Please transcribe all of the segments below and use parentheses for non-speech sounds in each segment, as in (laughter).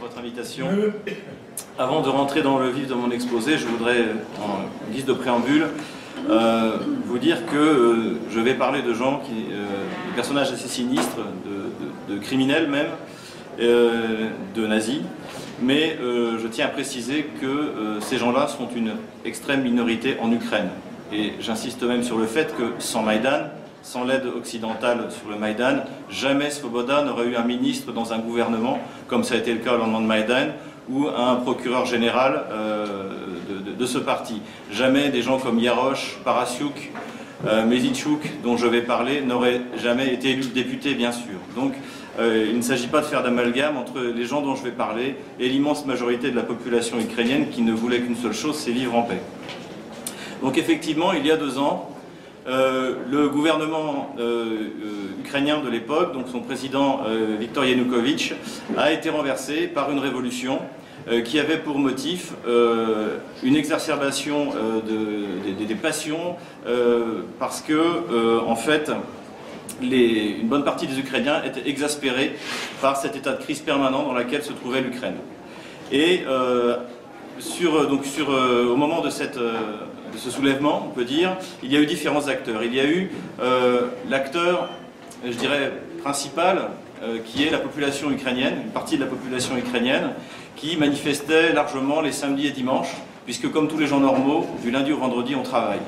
votre invitation. Avant de rentrer dans le vif de mon exposé, je voudrais, en guise de préambule, euh, vous dire que euh, je vais parler de gens, qui, euh, de personnages assez sinistres, de, de criminels même, de nazis, mais je tiens à préciser que ces gens-là sont une extrême minorité en Ukraine. Et j'insiste même sur le fait que sans Maïdan, sans l'aide occidentale sur le Maïdan, jamais Svoboda n'aurait eu un ministre dans un gouvernement, comme ça a été le cas au lendemain de Maïdan, ou un procureur général euh, de, ce parti. Jamais des gens comme Yarosh, Parasiuk, euh, dont je vais parler, n'auraient jamais été élus députés, bien sûr. Donc, euh, il ne s'agit pas de faire d'amalgame entre les gens dont je vais parler et l'immense majorité de la population ukrainienne qui ne voulait qu'une seule chose, c'est vivre en paix. Donc effectivement, il y a deux ans, le gouvernement euh, euh, ukrainien de l'époque, donc son président Viktor Yanukovych, a été renversé par une révolution qui avait pour motif une exacerbation des passions parce que, en fait, une bonne partie des Ukrainiens étaient exaspérés par cet état de crise permanent dans lequel se trouvait l'Ukraine. Et donc au moment de cette de ce soulèvement, on peut dire, il y a eu différents acteurs. Il y a eu euh, l'acteur, je dirais, principal, euh, qui est la population ukrainienne, une partie de la population ukrainienne, qui manifestait largement les samedis et dimanches, puisque comme tous les gens normaux, du lundi au vendredi, on travaille.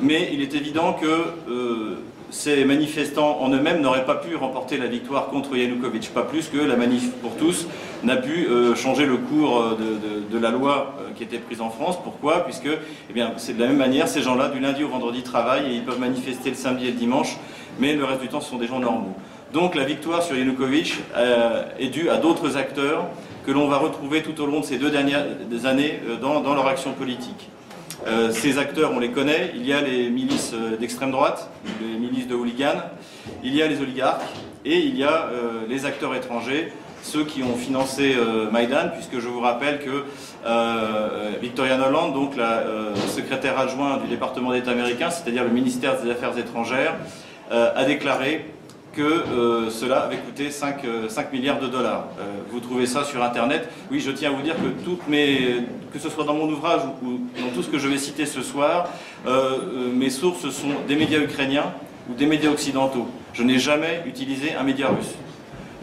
Mais il est évident que euh, ces manifestants en eux-mêmes n'auraient pas pu remporter la victoire contre Yanukovych, pas plus que la manif pour tous n'a pu euh, changer le cours euh, de, la loi euh, qui était prise en France. Pourquoi? Puisque eh c'est de la même manière, ces gens-là, du lundi au vendredi, travaillent et ils peuvent manifester le samedi et le dimanche, mais le reste du temps, ce sont des gens normaux. Donc la victoire sur Yanukovych est due à d'autres acteurs que l'on va retrouver tout au long de ces deux dernières années dans leur action politique. Euh, ces acteurs, on les connaît. Il y a les milices euh, d'extrême droite, les milices de hooligans, il y a les oligarques et il y a euh, les acteurs étrangers, ceux qui ont financé Maïdan, puisque je vous rappelle que Victoria Noland, donc la secrétaire adjoint du département d'État américain, c'est-à-dire le ministère des Affaires étrangères, a déclaré que euh, cela avait coûté 5, 5 euh, milliards de dollars. Euh, vous trouvez ça sur Internet. Oui, je tiens à vous dire que toutes mes, que ce soit dans mon ouvrage ou, dans tout ce que je vais citer ce soir, mes sources sont des médias ukrainiens ou des médias occidentaux. Je n'ai jamais utilisé un média russe.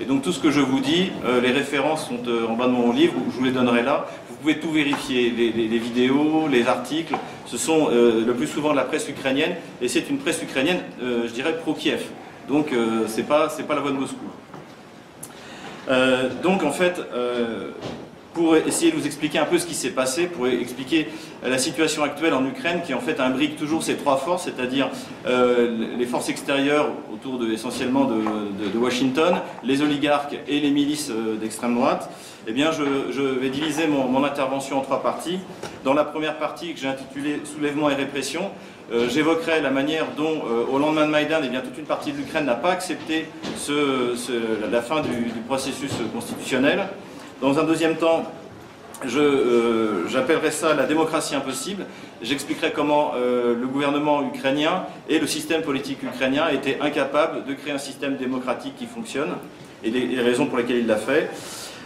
Et donc tout ce que je vous dis, les références sont en bas de mon livre, je vous les donnerai là. Vous pouvez tout vérifier, les, les vidéos, les articles. Ce sont le plus souvent de la presse ukrainienne, et c'est une presse ukrainienne, je dirais, pro-Kiev. Donc euh, c'est pas, pas la voie de Moscou. Euh, donc en fait, euh, pour essayer de vous expliquer un peu ce qui s'est passé, pour expliquer la situation actuelle en Ukraine, qui en fait imbrique toujours ces trois forces, c'est-à-dire les forces extérieures autour de, essentiellement de, Washington, les oligarques et les milices d'extrême droite, eh bien je, vais diviser mon, intervention en trois parties. Dans la première partie que j'ai intitulée Soulèvement et répression, euh, j'évoquerai la manière dont, euh, au lendemain de Maïdan, eh bien, toute une partie de l'Ukraine n'a pas accepté la fin du, processus constitutionnel. Dans un deuxième temps, euh, j'appellerai ça la démocratie impossible. J'expliquerai comment le gouvernement ukrainien et le système politique ukrainien étaient incapables de créer un système démocratique qui fonctionne et les raisons pour lesquelles il l'a fait.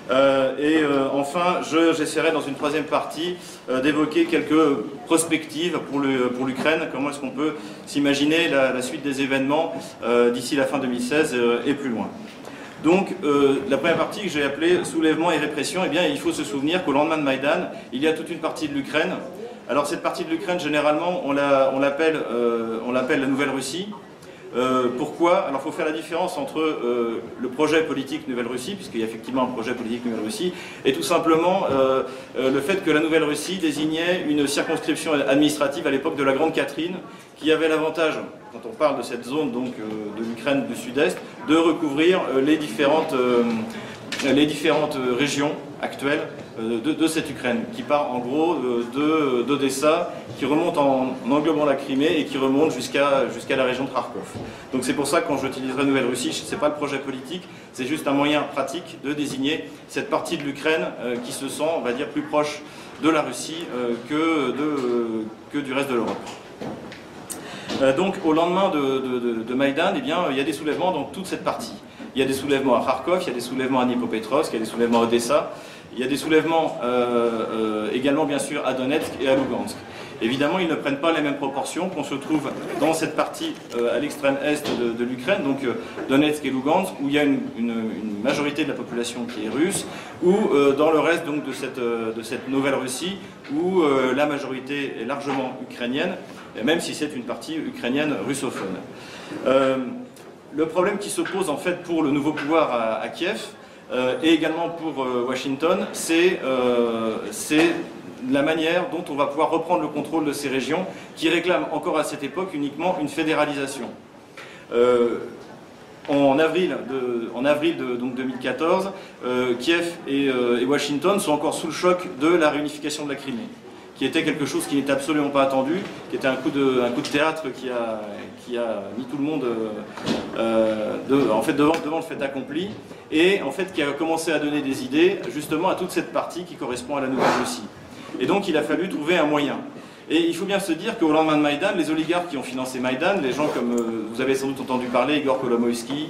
Euh, et euh, enfin, j'essaierai dans une troisième partie euh, d'évoquer quelques prospectives pour l'Ukraine. comment est-ce qu'on peut s'imaginer la, suite des événements d'ici la fin 2016 et plus loin. Donc, la première partie que j'ai appelée soulèvement et répression, eh bien, il faut se souvenir qu'au lendemain de Maïdan, il y a toute une partie de l'Ukraine. Alors, cette partie de l'Ukraine, généralement, on l'appelle la Nouvelle-Russie. Euh, pourquoi Alors il faut faire la différence entre euh, le projet politique Nouvelle-Russie, puisqu'il y a effectivement un projet politique Nouvelle-Russie, et tout simplement euh, le fait que la Nouvelle-Russie désignait une circonscription administrative à l'époque de la Grande Catherine, qui avait l'avantage, quand on parle de cette zone donc de l'Ukraine du Sud-Est, de recouvrir les différentes, les différentes régions actuelle euh, de, cette Ukraine, qui part en gros euh, d'Odessa, qui remonte en, englobant la Crimée et qui remonte jusqu'à la région de Kharkov. Donc c'est pour ça que quand j'utiliserai Nouvelle-Russie, ce n'est pas le projet politique, c'est juste un moyen pratique de désigner cette partie de l'Ukraine euh, qui se sent, on va dire, plus proche de la Russie que, de, que du reste de l'Europe. donc au lendemain de, de, Maïdan, eh bien, il y a des soulèvements dans toute cette partie. Il y a des soulèvements à Kharkov, il y a des soulèvements à Dnipropetrovsk, il y a des soulèvements à Odessa, il y a des soulèvements également bien sûr à Donetsk et à Lugansk. Évidemment, ils ne prennent pas les mêmes proportions qu'on se trouve dans cette partie euh, à l'extrême est de, l'Ukraine, donc euh, Donetsk et Lugansk, où il y a une, majorité de la population qui est russe, ou euh, dans le reste donc, de, cette, de cette nouvelle Russie, où la majorité est largement ukrainienne, même si c'est une partie ukrainienne russophone. Le problème qui se pose en fait pour le nouveau pouvoir à, Kiev, et également pour Washington, c'est la manière dont on va pouvoir reprendre le contrôle de ces régions qui réclament encore à cette époque uniquement une fédéralisation. Euh, en avril, de, en avril donc 2014, euh, Kiev euh, et, Washington sont encore sous le choc de la réunification de la Crimée, qui était quelque chose qui n'était absolument pas attendu, qui était un coup de, théâtre qui a, qui a mis tout le monde en fait, devant, le fait accompli, et en fait qui a commencé à donner des idées justement à toute cette partie qui correspond à la Nouvelle-Russie. Et donc il a fallu trouver un moyen. Et il faut bien se dire qu'au lendemain de Maïdan, les oligarques qui ont financé Maïdan, les gens comme euh, vous avez sans doute entendu parler, Igor Kolomoïski,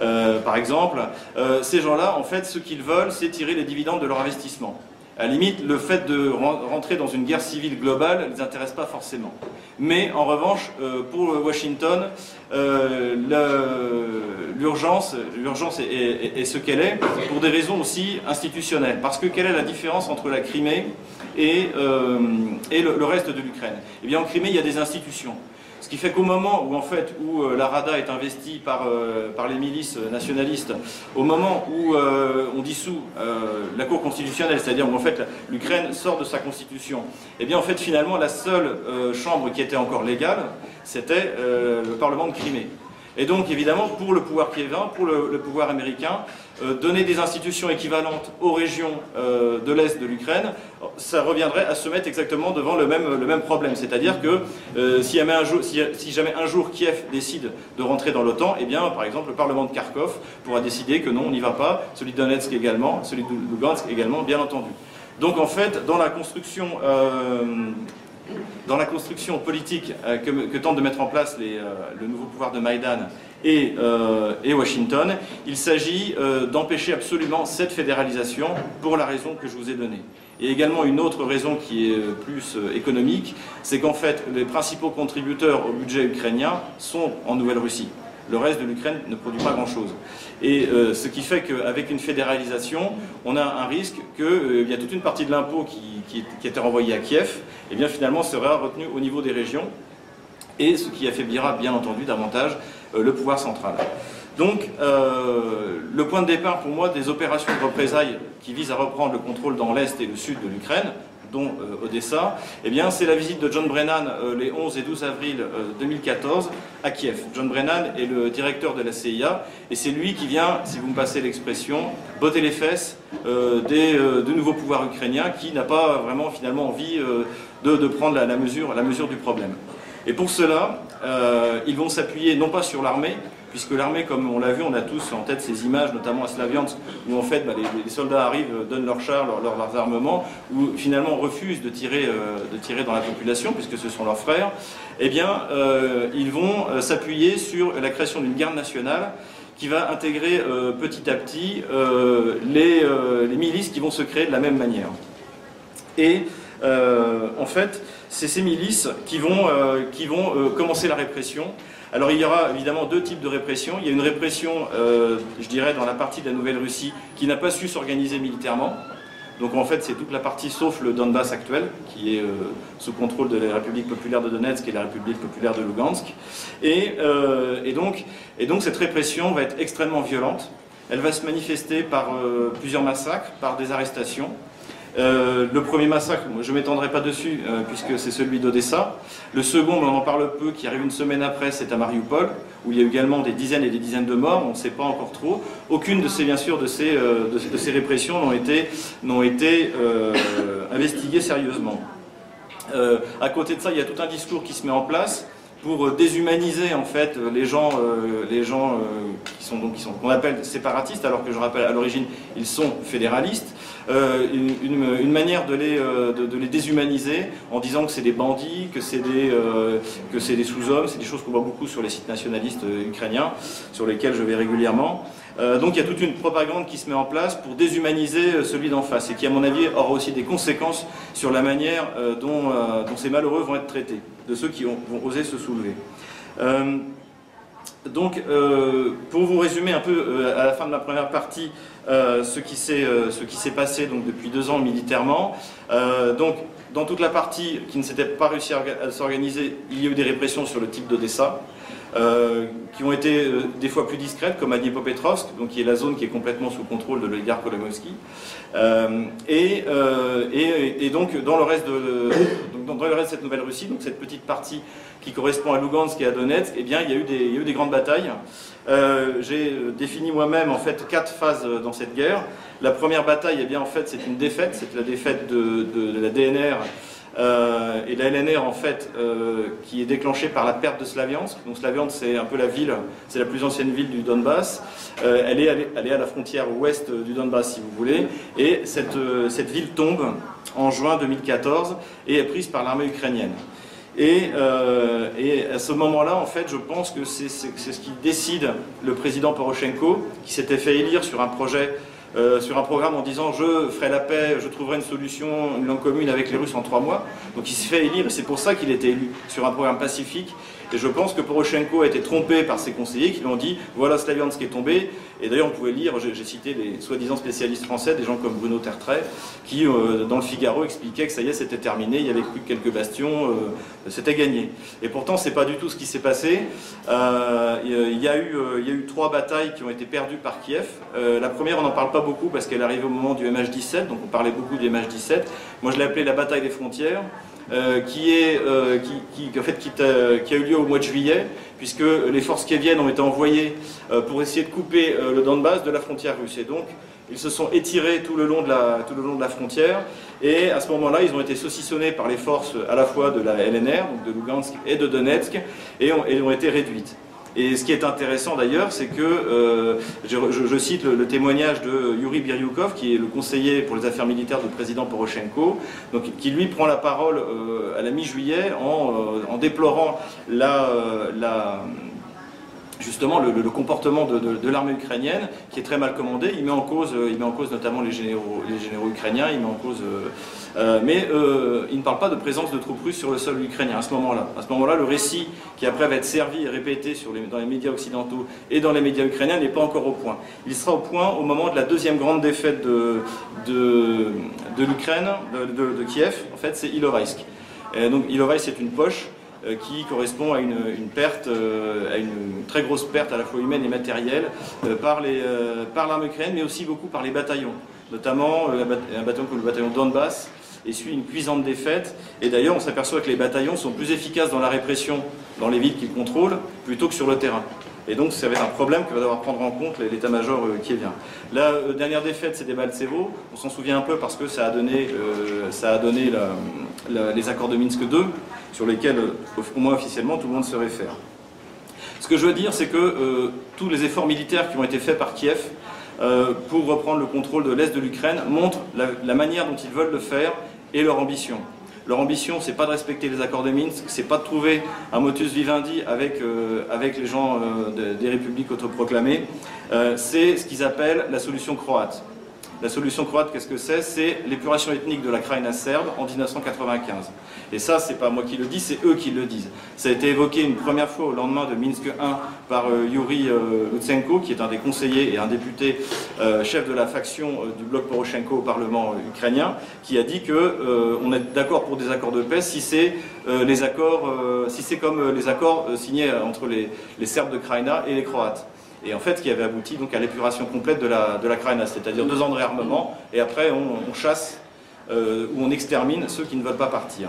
euh, par exemple, euh, ces gens-là, en fait, ce qu'ils veulent, c'est tirer les dividendes de leur investissement. À la limite, le fait de rentrer dans une guerre civile globale ne les intéresse pas forcément. Mais en revanche, pour Washington, l'urgence est, est, ce qu'elle est, pour des raisons aussi institutionnelles. Parce que quelle est la différence entre la Crimée et, euh, et le, reste de l'Ukraine? Eh bien, en Crimée, il y a des institutions. Ce qui fait qu'au moment où, en fait, où euh, la Rada est investie par, euh, par les milices nationalistes, au moment où on dissout la Cour constitutionnelle, c'est-à-dire où en fait l'Ukraine sort de sa constitution, eh bien en fait finalement la seule chambre qui était encore légale, c'était le Parlement de Crimée. Et donc, évidemment, pour le pouvoir piévin, pour le, pouvoir américain, euh, donner des institutions équivalentes aux régions euh, de l'Est de l'Ukraine, ça reviendrait à se mettre exactement devant le même, problème. C'est-à-dire que euh, si, jamais un jour, si, jamais un jour Kiev décide de rentrer dans l'OTAN, eh bien, par exemple, le Parlement de Kharkov pourra décider que non, on n'y va pas, celui de Donetsk également, celui de Lugansk également, bien entendu. Donc, en fait, dans la construction dans la construction politique euh, que, tente de mettre en place euh, le nouveau pouvoir de Maïdan et, euh, Washington, il s'agit d'empêcher absolument cette fédéralisation pour la raison que je vous ai donnée. Et également une autre raison qui est plus économique, c'est qu'en fait les principaux contributeurs au budget ukrainien sont en Nouvelle-Russie. Le reste de l'Ukraine ne produit pas grand-chose. Et euh, ce qui fait qu'avec une fédéralisation, on a un risque qu'il euh, y a toute une partie de l'impôt qui, était renvoyée à Kiev, et bien finalement sera retenu au niveau des régions, et ce qui affaiblira bien entendu davantage euh, le pouvoir central. Donc, le point de départ pour moi des opérations de représailles qui visent à reprendre le contrôle dans l'Est et le Sud de l'Ukraine, dont euh, Odessa, eh bien, c'est la visite de John Brennan euh, les 11 et 12 avril 2014 euh, à Kiev. John Brennan est le directeur de la CIA et c'est lui qui vient, si vous me passez l'expression, botter les fesses des, de nouveaux pouvoirs ukrainiens qui n'a pas vraiment finalement envie de, prendre la, mesure, la mesure du problème. Et pour cela, ils vont s'appuyer non pas sur l'armée, puisque l'armée, comme on l'a vu, on a tous en tête ces images, notamment à Slaviansk, où en fait bah, les, soldats arrivent, donnent leurs chars, leurs armements, ou finalement refusent de tirer, euh, de tirer dans la population, puisque ce sont leurs frères, eh bien, euh, ils vont euh, s'appuyer sur la création d'une garde nationale qui va intégrer petit à petit les, milices qui vont se créer de la même manière. Et en fait, c'est ces milices qui vont commencer la répression alors il y aura évidemment deux types de répression. Il y a une répression, euh, je dirais, dans la partie de la Nouvelle-Russie qui n'a pas su s'organiser militairement. Donc en fait, c'est toute la partie sauf le Donbass actuel, qui est euh, sous contrôle de la République populaire de Donetsk et la République populaire de Lugansk. Et, euh, donc cette répression va être extrêmement violente. Elle va se manifester par plusieurs massacres, par des arrestations. Euh, le premier massacre, je ne m'étendrai pas dessus euh, puisque c'est celui d'Odessa. Le second, on en parle peu, qui arrive une semaine après, c'est à Mariupol, où il y a également des dizaines et des dizaines de morts, on ne sait pas encore trop. Aucune de ces, bien sûr, de ces, euh, répressions n'ont été, été investiguées sérieusement. à côté de ça, il y a tout un discours qui se met en place pour déshumaniser en fait les gens, les gens qui sont donc qui sont qu'on appelle séparatistes, alors que je rappelle à l'origine ils sont fédéralistes. Une, une, manière de les, de, les déshumaniser en disant que c'est des bandits, que c'est des, que c'est des sous-hommes, c'est des choses qu'on voit beaucoup sur les sites nationalistes ukrainiens, sur lesquels je vais régulièrement. Euh, donc il y a toute une propagande qui se met en place pour déshumaniser euh, celui d'en face et qui, à mon avis, aura aussi des conséquences sur la manière euh, dont, ces malheureux vont être traités, de ceux qui vont oser se soulever. donc, pour vous résumer un peu à la fin de ma première partie ce qui s'est passé donc, depuis deux ans militairement, donc, dans toute la partie qui ne s'était pas réussi à s'organiser, il y a eu des répressions sur le type d'Odessa. Euh, qui ont été euh, des fois plus discrètes, comme à Dniepopetrovsk, donc qui est la zone qui est complètement sous contrôle de l'oligarque Kolomovski. Euh, et, et, donc, dans le, reste de, dans le reste de cette nouvelle Russie, donc cette petite partie qui correspond à Lugansk et à Donetsk, eh bien, il y a eu des, il y a eu des grandes batailles. J'ai défini moi-même en fait quatre phases dans cette guerre. La première bataille, eh bien, en fait, c'est une défaite, c'est la défaite de, de, de la DNR euh, et la LNR, en fait, euh, qui est déclenchée par la perte de Slaviansk. Donc Slaviansk, c'est un peu la ville, c'est la plus ancienne ville du Donbass. Euh, elle, est, elle, est, à la frontière ouest du Donbass, si vous voulez. Et cette, cette ville tombe en juin 2014 et est prise par l'armée ukrainienne. Et, et, à ce moment-là, en fait, je pense que c'est ce qui décide le président Poroshenko, qui s'était fait élire sur un projet euh, sur un programme en disant je ferai la paix, je trouverai une solution, une langue commune avec les Russes en trois mois. Donc il s'est fait élire et c'est pour ça qu'il était élu sur un programme pacifique et je pense que Poroshenko a été trompé par ses conseillers qui lui ont dit voilà Slaviansk est tombé. Et d'ailleurs, on pouvait lire, j'ai cité les soi-disant spécialistes français, des gens comme Bruno Tertrais, qui euh, dans le Figaro expliquaient que ça y est, c'était terminé, il y avait plus que quelques bastions, euh, c'était gagné. Et pourtant, c'est pas du tout ce qui s'est passé. Euh, il, y a eu, il y a eu trois batailles qui ont été perdues par Kiev. la première, on n'en parle pas beaucoup parce qu'elle arrive au moment du MH17, donc on parlait beaucoup du MH17. Moi, je l'ai appelé la bataille des frontières. Euh, qui, euh, a, eu lieu au mois de juillet, puisque les forces kieviennes ont été envoyées euh, pour essayer de couper le Donbass de la frontière russe. Et donc, ils se sont étirés tout le long de la, tout le long de la frontière, et à ce moment-là, ils ont été saucissonnés par les forces à la fois de la LNR, donc de Lugansk et de Donetsk, et ont, et ont été réduites. Et ce qui est intéressant d'ailleurs, c'est que, euh, je, cite le, témoignage de Yuri Biryukov, qui est le conseiller pour les affaires militaires du président Poroshenko, donc, qui lui prend la parole euh, à la mi-juillet en, euh, déplorant justement le, comportement de, l'armée ukrainienne qui est très mal commandé. Il met en cause, il met en cause notamment les généraux ukrainiens, il met en cause euh, mais euh, il ne parle pas de présence de troupes russes sur le sol ukrainien à ce moment-là. À ce moment-là, le récit qui après va être servi et répété dans les médias occidentaux et dans les médias ukrainiens n'est pas encore au point. Il sera au point au moment de la deuxième grande défaite de, l'Ukraine, de, Kiev, en fait, c'est Ilovaisk. donc Ilovaisk, c'est une poche euh, qui correspond à une, perte, à une très grosse perte à la fois humaine et matérielle par l'armée ukrainienne, mais aussi beaucoup par les bataillons, notamment un bataillon comme le bataillon Donbass, et suit une cuisante défaite. Et d'ailleurs, on s'aperçoit que les bataillons sont plus efficaces dans la répression dans les villes qu'ils contrôlent plutôt que sur le terrain. Et donc, ça va être un problème que va devoir prendre en compte l'état-major euh, qui vient. La euh, dernière défaite, c'est des Baltsevo. On s'en souvient un peu parce que ça a donné, euh, ça a donné les accords de Minsk II, sur lesquels, au moins officiellement, tout le monde se réfère. Ce que je veux dire, c'est que tous les efforts militaires qui ont été faits par Kiev pour reprendre le contrôle de l'Est de l'Ukraine montrent la, manière dont ils veulent le faire et leur ambition. Leur ambition, c'est pas de respecter les accords de Minsk, c'est pas de trouver un motus vivendi avec, euh, avec les gens euh, des républiques autoproclamées, euh, c'est ce qu'ils appellent la solution croate. La solution croate, qu'est-ce que c'est? C'est l'épuration ethnique de la Krajina serbe en 1995. Et ça, c'est pas moi qui le dis, c'est eux qui le disent. Ça a été évoqué une première fois au lendemain de Minsk 1 par euh, Yuri euh, Lutsenko, qui est un des conseillers et un député euh, chef de la faction du bloc Poroshenko au Parlement ukrainien, qui a dit que on est d'accord pour des accords de paix si c'est les accords, si c'est comme les accords signés entre les, Serbes de Krajina et les Croates et en fait qui avait abouti donc à l'épuration complète de la, de la c'est-à-dire deux ans de réarmement, et après on, chasse euh, ou on extermine ceux qui ne veulent pas partir.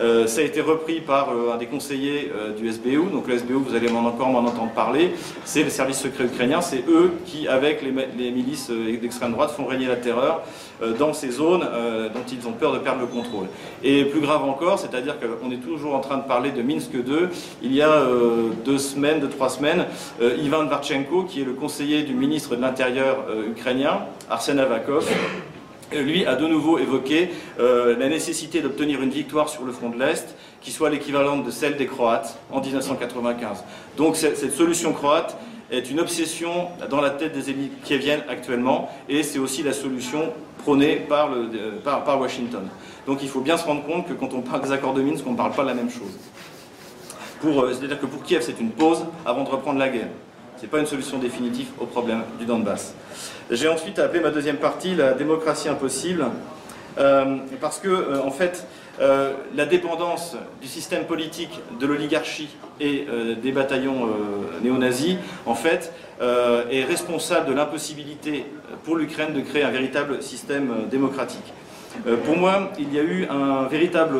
Euh, ça a été repris par euh, un des conseillers euh, du SBU. Donc le SBU, vous allez encore m'en entendre parler. C'est le service secret ukrainien. C'est eux qui, avec les, milices d'extrême droite, font régner la terreur dans ces zones dont ils ont peur de perdre le contrôle. Et plus grave encore, c'est-à-dire qu'on est toujours en train de parler de Minsk 2. Il y a deux semaines, deux, trois semaines, Ivan Dvarchenko, qui est le conseiller du ministre de l'Intérieur ukrainien, Arsen Avakov, lui a de nouveau évoqué euh, la nécessité d'obtenir une victoire sur le front de l'Est qui soit l'équivalente de celle des Croates en 1995. Donc cette solution croate est une obsession dans la tête des élites qui viennent actuellement et c'est aussi la solution prônée par, euh, par, Washington. Donc il faut bien se rendre compte que quand on parle des accords de Minsk, on ne parle pas de la même chose. Euh, c'est-à-dire que pour Kiev, c'est une pause avant de reprendre la guerre. Ce n'est pas une solution définitive au problème du Donbass. J'ai ensuite appelé ma deuxième partie la démocratie impossible, euh, parce que, euh, en fait, euh, la dépendance du système politique, de l'oligarchie et des bataillons néo-nazis, en fait, est responsable de l'impossibilité pour l'Ukraine de créer un véritable système démocratique. pour moi, il y a eu un véritable,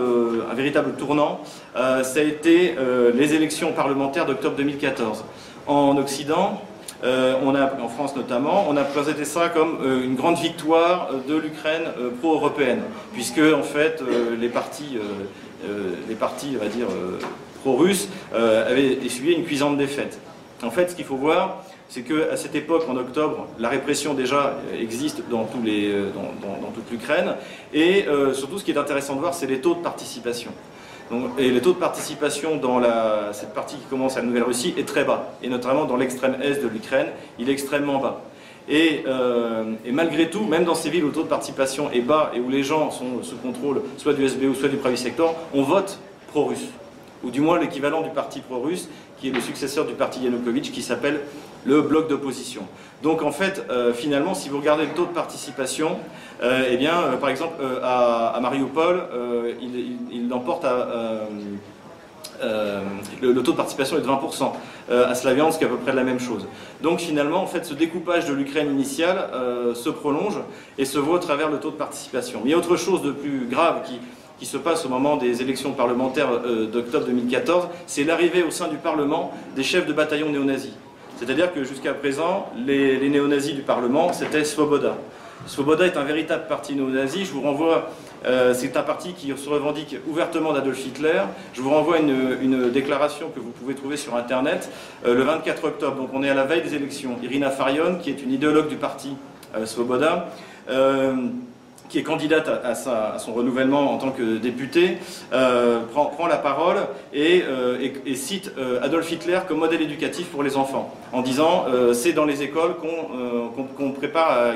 un véritable tournant. ça a été les élections parlementaires d'octobre 2014 en Occident, euh, on a, en France notamment, on a présenté ça comme euh, une grande victoire euh, de l'Ukraine pro-européenne, puisque en fait les partis, partis, pro-russes, avaient essuyé une cuisante défaite. En fait, ce qu'il faut voir, c'est qu'à cette époque, en octobre, la répression déjà existe dans, dans toute l'Ukraine, et surtout, ce qui est intéressant de voir, c'est les taux de participation et le taux de participation dans cette partie qui commence à la Nouvelle-Russie est très bas, et notamment dans l'extrême est de l'Ukraine, il est extrêmement bas. Euh, et, malgré tout, même dans ces villes où le taux de participation est bas et où les gens sont sous contrôle soit du SBU, soit du private sector, on vote pro-russe, ou du moins l'équivalent du parti pro-russe, qui est le successeur du parti Yanukovych, qui s'appelle le bloc d'opposition. Donc en fait, euh, finalement, si vous regardez le taux de participation, euh, eh bien, euh, par exemple, à, Mariupol, il, l'emporte à... Le, taux de participation est de 20%. à Slaviansk, à peu près la même chose. Donc finalement, en fait, ce découpage de l'Ukraine initiale se prolonge et se voit à travers le taux de participation. Mais il y a autre chose de plus grave qui, qui se passe au moment des élections parlementaires d'octobre 2014, c'est l'arrivée au sein du Parlement des chefs de bataillon néo-nazis. C'est-à-dire que jusqu'à présent, les, les néo-nazis du Parlement, c'était Svoboda. Svoboda est un véritable parti néo-nazi. Je vous renvoie, euh, c'est un parti qui se revendique ouvertement d'Adolf Hitler. Je vous renvoie une, une, déclaration que vous pouvez trouver sur Internet euh, le 24 octobre. Donc on est à la veille des élections. Irina Farion, qui est une idéologue du parti euh, Svoboda, qui est candidate à, son renouvellement en tant que député, euh, prend, la parole et, euh, cite euh, Adolf Hitler comme modèle éducatif pour les enfants, en disant c'est dans les écoles qu'on prépare,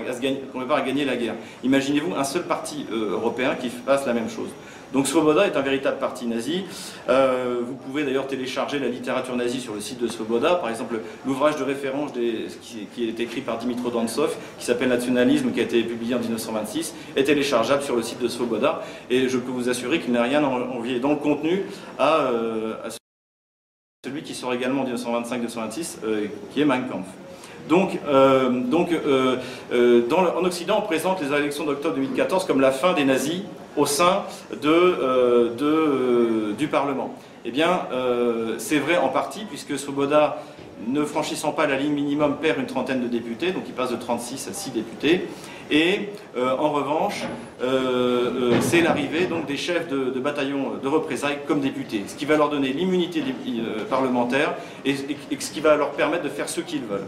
à gagner la guerre. Imaginez-vous un seul parti européen qui fasse la même chose. Donc Svoboda est un véritable parti nazi. Euh, vous pouvez d'ailleurs télécharger la littérature nazie sur le site de Svoboda. Par exemple, l'ouvrage de référence qui, est écrit par Dimitro Dantsev, qui s'appelle Nationalisme, qui a été publié en 1926, est téléchargeable sur le site de Svoboda. Et je peux vous assurer qu'il n'a rien envié dans le contenu à, euh, celui qui sort également en 1925-1926, euh, qui est Mein Kampf. Donc, donc en Occident, on présente les élections d'octobre 2014 comme la fin des nazis au sein euh, euh, du Parlement. Eh bien, euh, c'est vrai en partie, puisque Svoboda, ne franchissant pas la ligne minimum, perd une trentaine de députés, donc il passe de 36 à 6 députés. Et en revanche, c'est l'arrivée donc des chefs de, de bataillons de représailles comme députés, ce qui va leur donner l'immunité parlementaire et, ce qui va leur permettre de faire ce qu'ils veulent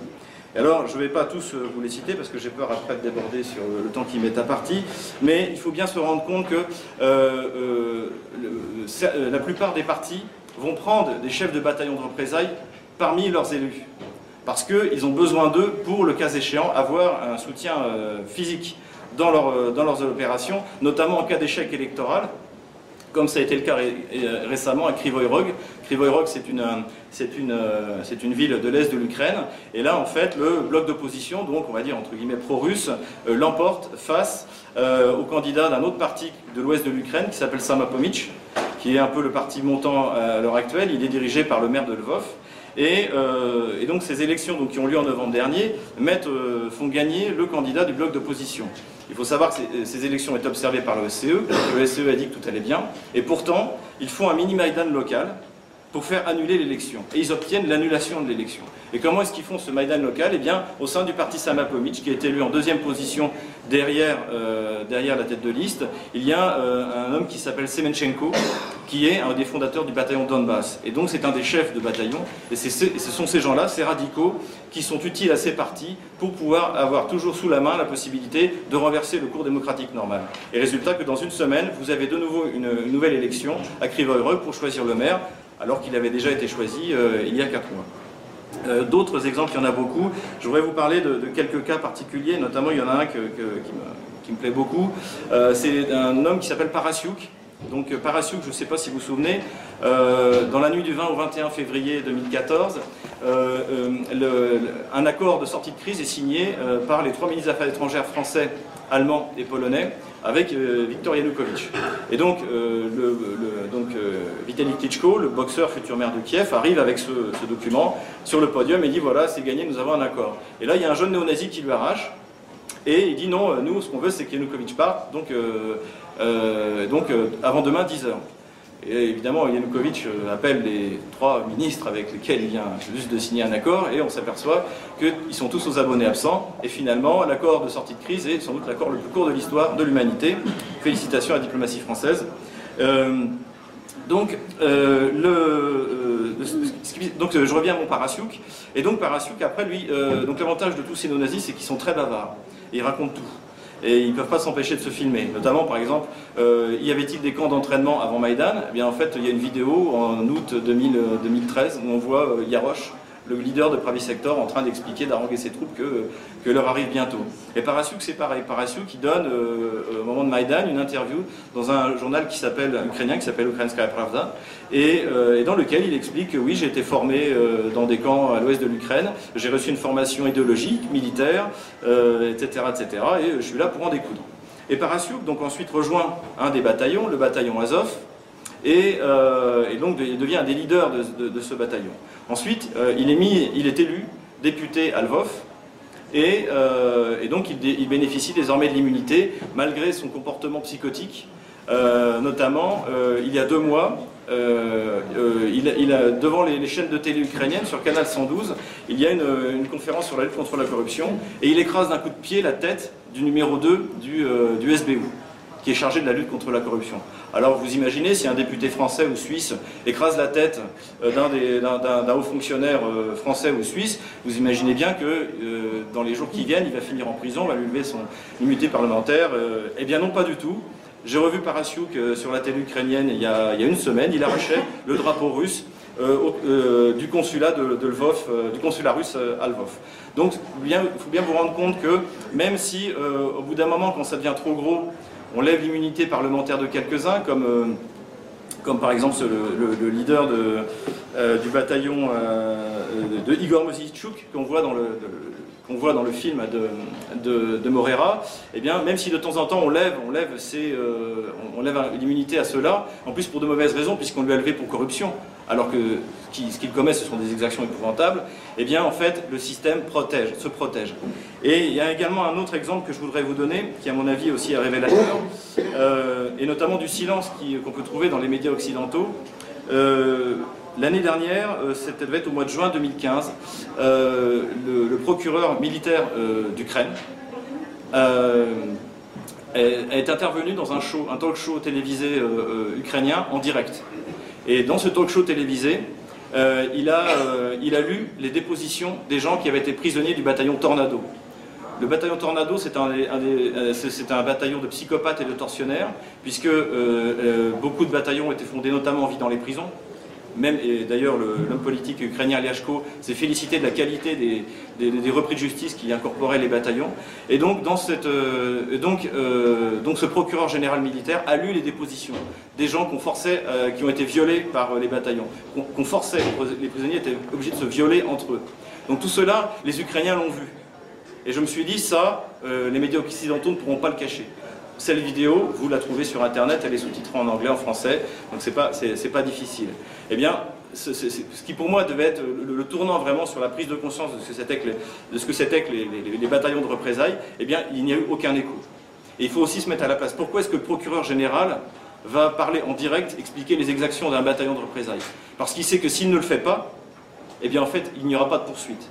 alors, je ne vais pas tous euh, vous les citer parce que j'ai peur après de déborder sur le temps qui m'est partie, mais il faut bien se rendre compte que euh, euh, la plupart des partis vont prendre des chefs de bataillon de représailles parmi leurs élus, parce qu'ils ont besoin d'eux pour, le cas échéant, avoir un soutien physique dans, leurs opérations, notamment en cas d'échec électoral comme ça a été le cas récemment à Krivoy. Krivoy Rog, c'est une, ville de l'est de l'Ukraine. Et là, en fait, le bloc d'opposition, donc on va dire entre guillemets pro-russe, euh, l'emporte face euh, au candidat d'un autre parti de l'ouest de l'Ukraine qui s'appelle Samapomich, qui est un peu le parti montant à l'heure actuelle. Il est dirigé par le maire de Lvov. Et, donc ces élections qui ont lieu en novembre dernier font gagner le candidat du bloc d'opposition. Il faut savoir que ces, élections ont été observées par le SCE, le SCE a dit que tout allait bien, et pourtant, ils font un mini-Maïdan local, pour faire annuler l'élection. Et ils obtiennent l'annulation de l'élection. Et comment est-ce qu'ils font ce Maïdan local? Eh bien, au sein du parti Samapovic, qui est élu en deuxième position derrière, euh, derrière la tête de liste, il y a euh, un homme qui s'appelle Semenchenko, qui est un des fondateurs du bataillon Donbass. Et donc, c'est un des chefs de bataillon. Et ce sont ces gens-là, ces radicaux, qui sont utiles à ces partis pour pouvoir avoir toujours sous la main la possibilité de renverser le cours démocratique normal. Et résultat que dans une semaine, vous avez de nouveau une, nouvelle élection à Krivoy pour choisir le maire alors qu'il avait déjà été choisi euh, il y a 4 mois. Euh, d'autres exemples, il y en a beaucoup. Je voudrais vous parler de, quelques cas particuliers, notamment il y en a un qui, me, plaît beaucoup. Euh, c'est un homme qui s'appelle Parasyuk. Donc Parasyuk, je ne sais pas si vous vous souvenez, dans la nuit du 20 au 21 février 2014, un accord de sortie de crise est signé par les trois ministres des Affaires étrangères français, allemands et polonais avec euh, Viktor Yanukovych. Et donc, euh, le, euh, Vitaly Klitschko, le boxeur futur maire de Kiev, arrive avec ce, document sur le podium et dit voilà, c'est gagné, nous avons un accord. Et là, il y a un jeune néo-nazi qui lui arrache. Et il dit non, nous, ce qu'on veut, c'est que Yanukovych parte, donc, donc avant demain, 10 heures. Et évidemment, Yanukovych euh, appelle les trois ministres avec lesquels il vient juste de signer un accord, et on s'aperçoit qu'ils sont tous aux abonnés absents. Et finalement, l'accord de sortie de crise est sans doute l'accord le plus court de l'histoire de l'humanité. Félicitations à la diplomatie française. Euh, donc, euh, je reviens à mon Parasyuk. Et donc Parasyuk, après lui, donc l'avantage de tous ces non-nazis, c'est qu'ils sont très bavards. Et ils racontent tout et ils ne peuvent pas s'empêcher de se filmer. Notamment, par exemple, euh, y avait-il des camps d'entraînement avant Maïdan? Eh bien, en fait, il y a une vidéo en août 2013 où on voit euh, Yarosh le leader de Pravi Sector en train d'expliquer, d'arranger ses troupes que, l'heure arrive bientôt. Et Parasyuk, c'est pareil. Parasyuk, qui donne, euh, au moment de Maïdan, une interview dans un journal qui s'appelle, ukrainien qui s'appelle Ukrainskaya Pravda, et, euh, et, dans lequel il explique que oui, j'ai été formé euh, dans des camps à l'ouest de l'Ukraine, j'ai reçu une formation idéologique, militaire, etc., etc., et je suis là pour en découdre. Et Parasyuk, donc ensuite rejoint un des bataillons, le bataillon Azov, et, et donc il devient un des leaders de, ce bataillon. Ensuite, euh, il, est élu député à Lvov, et, euh, donc il, bénéficie désormais de l'immunité, malgré son comportement psychotique. Euh, notamment, il y a deux mois, devant les, chaînes de télé ukrainiennes, sur Canal 112, il y a une, conférence sur la lutte contre la corruption, et il écrase d'un coup de pied la tête du numéro 2 du, du SBU qui est chargé de la lutte contre la corruption. Alors vous imaginez si un député français ou suisse écrase la tête euh, d'un haut fonctionnaire euh, français ou suisse, vous imaginez bien que euh, dans les jours qui viennent, il va finir en prison, va lui lever son immunité parlementaire. Eh bien non, pas du tout. J'ai revu Parasyuk sur la télé ukrainienne il y, a, une semaine, il arrachait le drapeau russe du consulat de, Lvov, du consulat russe à Lvov. Donc il faut bien vous rendre compte que même si au bout d'un moment, quand ça devient trop gros, on lève l'immunité parlementaire de quelques-uns, comme, euh, par exemple le, leader de, euh, du bataillon euh, de Igor Mositchuk, qu'on voit dans le, qu'on voit dans le film de, de, Morera, eh bien, même si de temps en temps on lève, on lève, on lève l'immunité à ceux-là, en plus pour de mauvaises raisons, puisqu'on lui a levé pour corruption, alors que ce qu'il commet, ce sont des exactions épouvantables, eh bien, en fait, le système protège, se protège. Et il y a également un autre exemple que je voudrais vous donner, qui à mon avis aussi est révélateur, euh, et notamment du silence qu'on peut trouver dans les médias occidentaux. Euh, l'année dernière, euh, c'était devait être au mois de juin 2015, le, procureur militaire d'Ukraine est intervenu dans un show, un talk show télévisé ukrainien en direct. Et dans ce talk show télévisé, euh, il, a, euh, il, a, lu les dépositions des gens qui avaient été prisonniers du bataillon Tornado. Le bataillon Tornado, c'est un, euh, un, bataillon de psychopathes et de tortionnaires, puisque beaucoup de bataillons étaient fondés notamment en vie dans les prisons, même, et d'ailleurs l'homme politique ukrainien Liashko s'est félicité de la qualité des, repris de justice qui incorporaient les bataillons. Et donc, dans cette, euh, donc, euh, donc ce procureur général militaire a lu les dépositions des gens forçait, euh, qui ont été violés par les bataillons, qu'on forçait, les prisonniers étaient obligés de se violer entre eux. Donc tout cela, les Ukrainiens l'ont vu. Et je me suis dit, ça, les médias occidentaux ne pourront pas le cacher. Cette vidéo, vous la trouvez sur Internet, elle est sous-titrée en anglais, en français, donc c'est pas, pas difficile. Eh bien, ce, qui pour moi devait être le, tournant vraiment sur la prise de conscience de ce que c'était que, les, que, que les, les, bataillons de représailles, eh bien, il n'y a eu aucun écho. Et il faut aussi se mettre à la place. Pourquoi est-ce que le procureur général va parler en direct, expliquer les exactions d'un bataillon de représailles? Parce qu'il sait que s'il ne le fait pas, eh bien, en fait, il n'y aura pas de poursuite.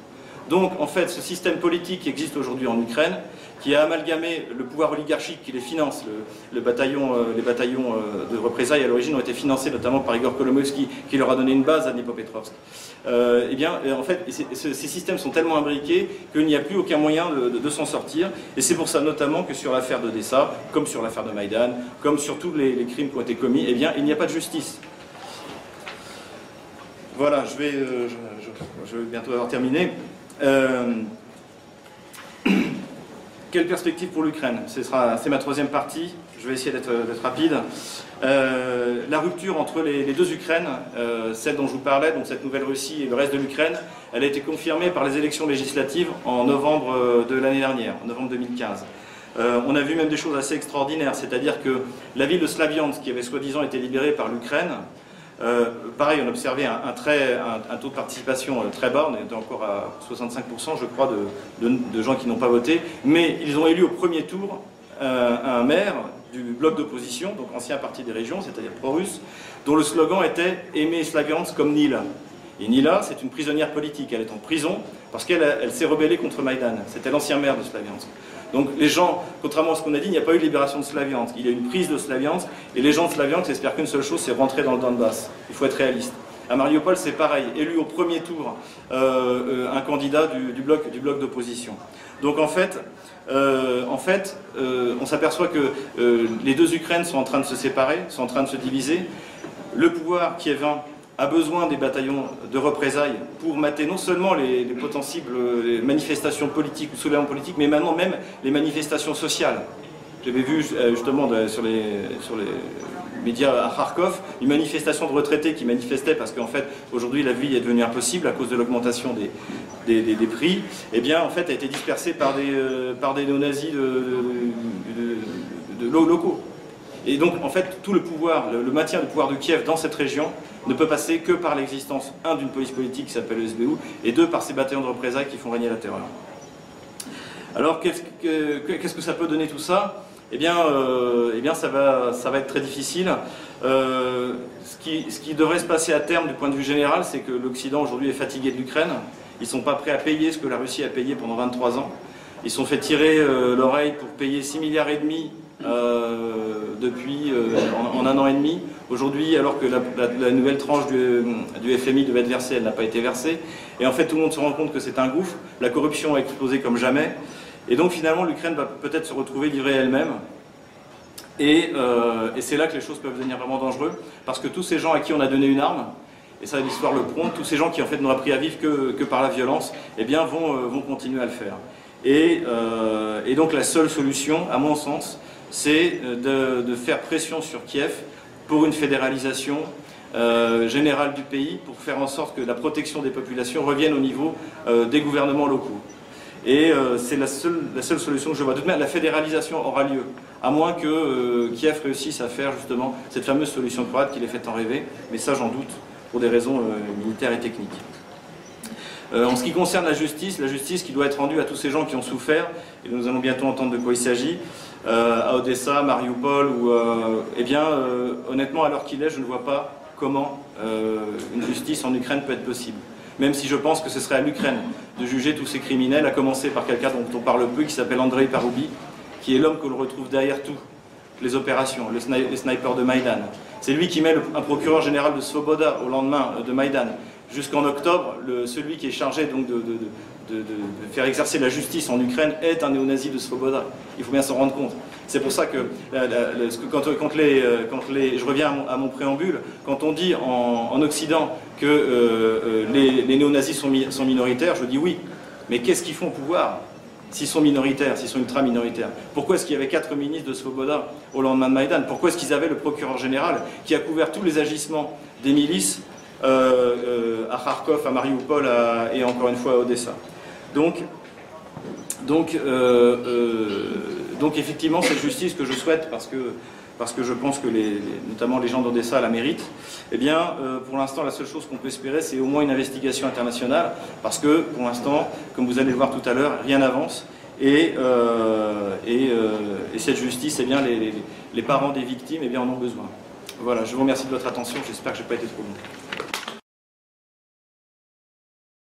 Donc, en fait, ce système politique qui existe aujourd'hui en Ukraine, qui a amalgamé le pouvoir oligarchique qui les finance. Euh, les bataillons euh, de représailles à l'origine ont été financés notamment par Igor Kolomoïski, qui leur a donné une base à Dnipropetrovsk. Euh, eh bien, en fait, ces systèmes sont tellement imbriqués qu'il n'y a plus aucun moyen de, s'en sortir. Et c'est pour ça notamment que sur l'affaire d'Odessa, comme sur l'affaire de Maïdan, comme sur tous les, crimes qui ont été commis, eh bien, il n'y a pas de justice. Voilà, je, vais bientôt avoir terminé. (clears throat) Quelle perspective pour l'Ukraine? C'est ma troisième partie. Je vais essayer d'être rapide. Euh, la rupture entre les, deux Ukraines, euh, celle dont je vous parlais, donc cette nouvelle Russie et le reste de l'Ukraine, elle a été confirmée par les élections législatives en novembre euh, de l'année dernière, en novembre 2015. on a vu même des choses assez extraordinaires, c'est-à-dire que la ville de Slaviansk, qui avait soi-disant été libérée par l'Ukraine, euh, pareil, on observait un, un, un, taux de participation euh, très bas, on était encore à 65%, je crois, de, gens qui n'ont pas voté, mais ils ont élu au premier tour euh, un maire du bloc d'opposition, donc ancien parti des régions, c'est-à-dire pro-russe, dont le slogan était « Aimer Slaviansk comme Nila ». Et Nila, c'est une prisonnière politique, elle est en prison parce qu'elle s'est rebellée contre Maïdan, c'était l'ancien maire de Slaviansk. Donc les gens, contrairement à ce qu'on a dit, il n'y a pas eu de libération de Slaviansk. Il y a une prise de Slaviansk, et les gens de Slaviansk espèrent qu'une seule chose, c'est rentrer dans le Donbass. Il faut être réaliste. À Mariupol, c'est pareil. Élu au premier tour euh, euh, un candidat du, bloc, du bloc d'opposition. Donc en fait, euh, en fait on s'aperçoit que les deux Ukraines sont en train de se séparer, sont en train de se diviser. Le pouvoir qui est vain a besoin des bataillons de représailles pour mater non seulement les, potentielles manifestations politiques ou soulèvements politiques, mais maintenant même les manifestations sociales. J'avais vu euh, justement sur les, sur les médias à Kharkov une manifestation de retraités qui manifestaient parce qu'en fait aujourd'hui la vie est devenue impossible à cause de l'augmentation des, des, prix, et eh bien en fait a été dispersée par des, euh, des néo-nazis de, locaux. Et donc, en fait, tout le pouvoir, le, maintien du pouvoir de Kiev dans cette région ne peut passer que par l'existence, un, d'une police politique qui s'appelle le SBU, et deux, par ces bataillons de représailles qui font régner la terreur. Alors, qu'est-ce que, ça peut donner tout ça? Eh bien, euh, eh ça, va, être très difficile. Euh, ce, qui, devrait se passer à terme du point de vue général, c'est que l'Occident aujourd'hui est fatigué de l'Ukraine. Ils ne sont pas prêts à payer ce que la Russie a payé pendant 23 ans. Ils sont fait tirer euh, l'oreille pour payer 6 milliards et demi depuis euh, en, un an et demi. Aujourd'hui, alors que la, nouvelle tranche du, FMI devait être versée, elle n'a pas été versée. Et en fait, tout le monde se rend compte que c'est un gouffre. La corruption a explosé comme jamais. Et donc finalement, l'Ukraine va peut-être se retrouver livrée elle-même. Et, c'est là que les choses peuvent devenir vraiment dangereuses, parce que tous ces gens à qui on a donné une arme, et ça l'histoire le prouve, tous ces gens qui en fait n'ont appris à vivre que, par la violence, eh bien vont, continuer à le faire. Euh, et, donc la seule solution, à mon sens, c'est euh, de, faire pression sur Kiev pour une fédéralisation euh, générale du pays, pour faire en sorte que la protection des populations revienne au niveau des gouvernements locaux. Et c'est la seule, solution que je vois. De toute manière, la fédéralisation aura lieu, à moins que Kiev réussisse à faire justement cette fameuse solution croate qui les fait en rêver, mais ça j'en doute, pour des raisons militaires et techniques. Euh, en ce qui concerne la justice, la justice qui doit être rendue à tous ces gens qui ont souffert, et nous allons bientôt entendre de quoi il s'agit, euh, à Odessa, Mariupol, ou, euh, eh bien, honnêtement, à l'heure qu'il est, je ne vois pas comment une justice en Ukraine peut être possible. Même si je pense que ce serait à l'Ukraine de juger tous ces criminels, à commencer par quelqu'un dont on parle peu, qui s'appelle Andrei Paroubi, qui est l'homme que l'on retrouve derrière tout les opérations, le, sniper de Maïdan. C'est lui qui met un procureur général de Svoboda au lendemain de Maïdan jusqu'en octobre, celui qui est chargé donc de, faire exercer la justice en Ukraine est un néo-nazi de Svoboda. Il faut bien s'en rendre compte. C'est pour ça que, quand, les, quand les, je reviens à mon, préambule, quand on dit en, Occident que euh, euh, les, néo-nazis sont, minoritaires, je dis oui. Mais qu'est-ce qu'ils font au pouvoir s'ils sont minoritaires, s'ils sont ultra-minoritaires? Pourquoi est-ce qu'il y avait quatre ministres de Svoboda au lendemain de Maïdan? Pourquoi est-ce qu'ils avaient le procureur général qui a couvert tous les agissements des milices euh, euh, à Kharkov, à Mariupol et encore une fois à Odessa? Donc, donc, euh, donc effectivement, cette justice que je souhaite, parce que je pense que notamment les gens d'Odessa la méritent, eh bien, euh, pour l'instant, la seule chose qu'on peut espérer, c'est au moins une investigation internationale, parce que, pour l'instant, comme vous allez le voir tout à l'heure, rien n'avance. Et, euh, euh, et, cette justice, eh bien, les, parents des victimes eh en ont besoin. Voilà, je vous remercie de votre attention, j'espère que je n'ai pas été trop long.